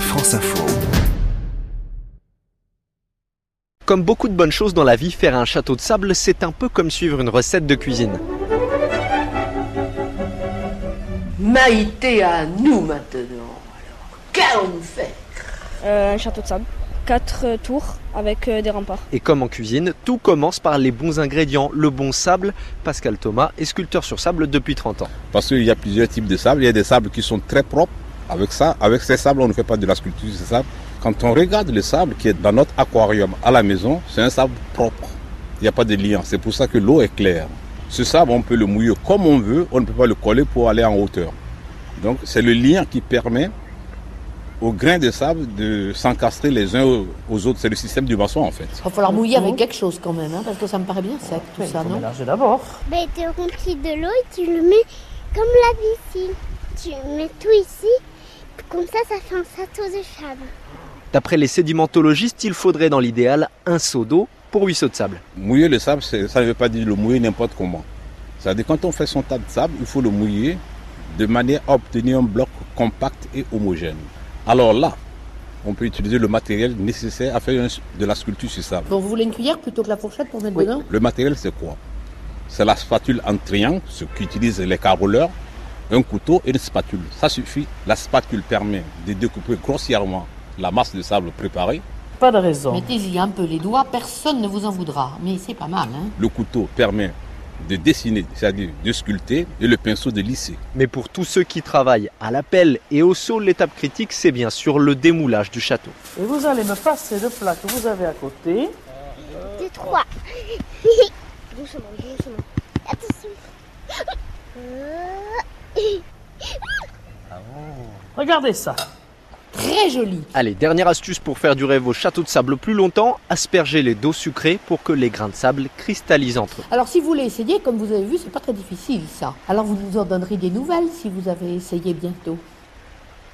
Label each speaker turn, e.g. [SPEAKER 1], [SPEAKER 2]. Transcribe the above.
[SPEAKER 1] France Info.
[SPEAKER 2] Comme beaucoup de bonnes choses dans la vie, faire un château de sable, c'est un peu comme suivre une recette de cuisine.
[SPEAKER 3] Maïté à nous maintenant. Alors, qu'allons-nous faire?
[SPEAKER 4] Euh, un château de sable. Quatre euh, tours avec euh, des remparts.
[SPEAKER 2] Et comme en cuisine, tout commence par les bons ingrédients, le bon sable. Pascal Thomas est sculpteur sur sable depuis 30 ans.
[SPEAKER 5] Parce qu'il y a plusieurs types de sable. Il y a des sables qui sont très propres. Avec ça, avec ces sables, on ne fait pas de la sculpture. Quand on regarde le sable qui est dans notre aquarium à la maison, c'est un sable propre. Il n'y a pas de liant. C'est pour ça que l'eau est claire. Ce sable, on peut le mouiller comme on veut. On ne peut pas le coller pour aller en hauteur. Donc, c'est le lien qui permet aux grains de sable de s'encastrer les uns aux autres. C'est le système du maçon, en fait.
[SPEAKER 3] Il va falloir mouiller avec quelque chose quand même, hein, parce que ça me paraît bien sec tout ça, non
[SPEAKER 6] d'abord.
[SPEAKER 7] Ben, tu remplis de l'eau et tu le mets comme la piscine. Tu mets tout ici, comme ça, ça fait un château de sable.
[SPEAKER 2] D'après les sédimentologistes, il faudrait dans l'idéal un seau d'eau pour 8 seaux de sable.
[SPEAKER 5] Mouiller le sable, ça ne veut pas dire le mouiller n'importe comment. C'est-à-dire quand on fait son tas de sable, il faut le mouiller de manière à obtenir un bloc compact et homogène. Alors là, on peut utiliser le matériel nécessaire à faire de la sculpture sur sable.
[SPEAKER 3] Donc vous voulez une cuillère plutôt que la fourchette pour mettre dedans?
[SPEAKER 5] Le matériel, c'est quoi? C'est la spatule en triangle, ce qu'utilisent les caroleurs, un couteau et une spatule. Ça suffit. La spatule permet de découper grossièrement la masse de sable préparée.
[SPEAKER 6] Pas de raison.
[SPEAKER 3] Mettez-y un peu les doigts, personne ne vous en voudra. Mais c'est pas mal, hein
[SPEAKER 5] Le couteau permet de dessiner, c'est-à-dire de sculpter, et le pinceau de lisser.
[SPEAKER 2] Mais pour tous ceux qui travaillent à la pelle et au seau, l'étape critique, c'est bien sûr le démoulage du château.
[SPEAKER 6] Et vous allez me passer le plat que vous avez à côté.
[SPEAKER 7] Deux, trois. doucement, doucement. Attention. Euh,
[SPEAKER 6] Regardez ça.
[SPEAKER 3] Très joli.
[SPEAKER 2] Allez, dernière astuce pour faire durer vos châteaux de sable plus longtemps, aspergez-les d'eau sucrée pour que les grains de sable cristallisent entre eux.
[SPEAKER 3] Alors si vous voulez essayer, comme vous avez vu, c'est pas très difficile ça. Alors vous nous en donnerez des nouvelles si vous avez essayé bientôt.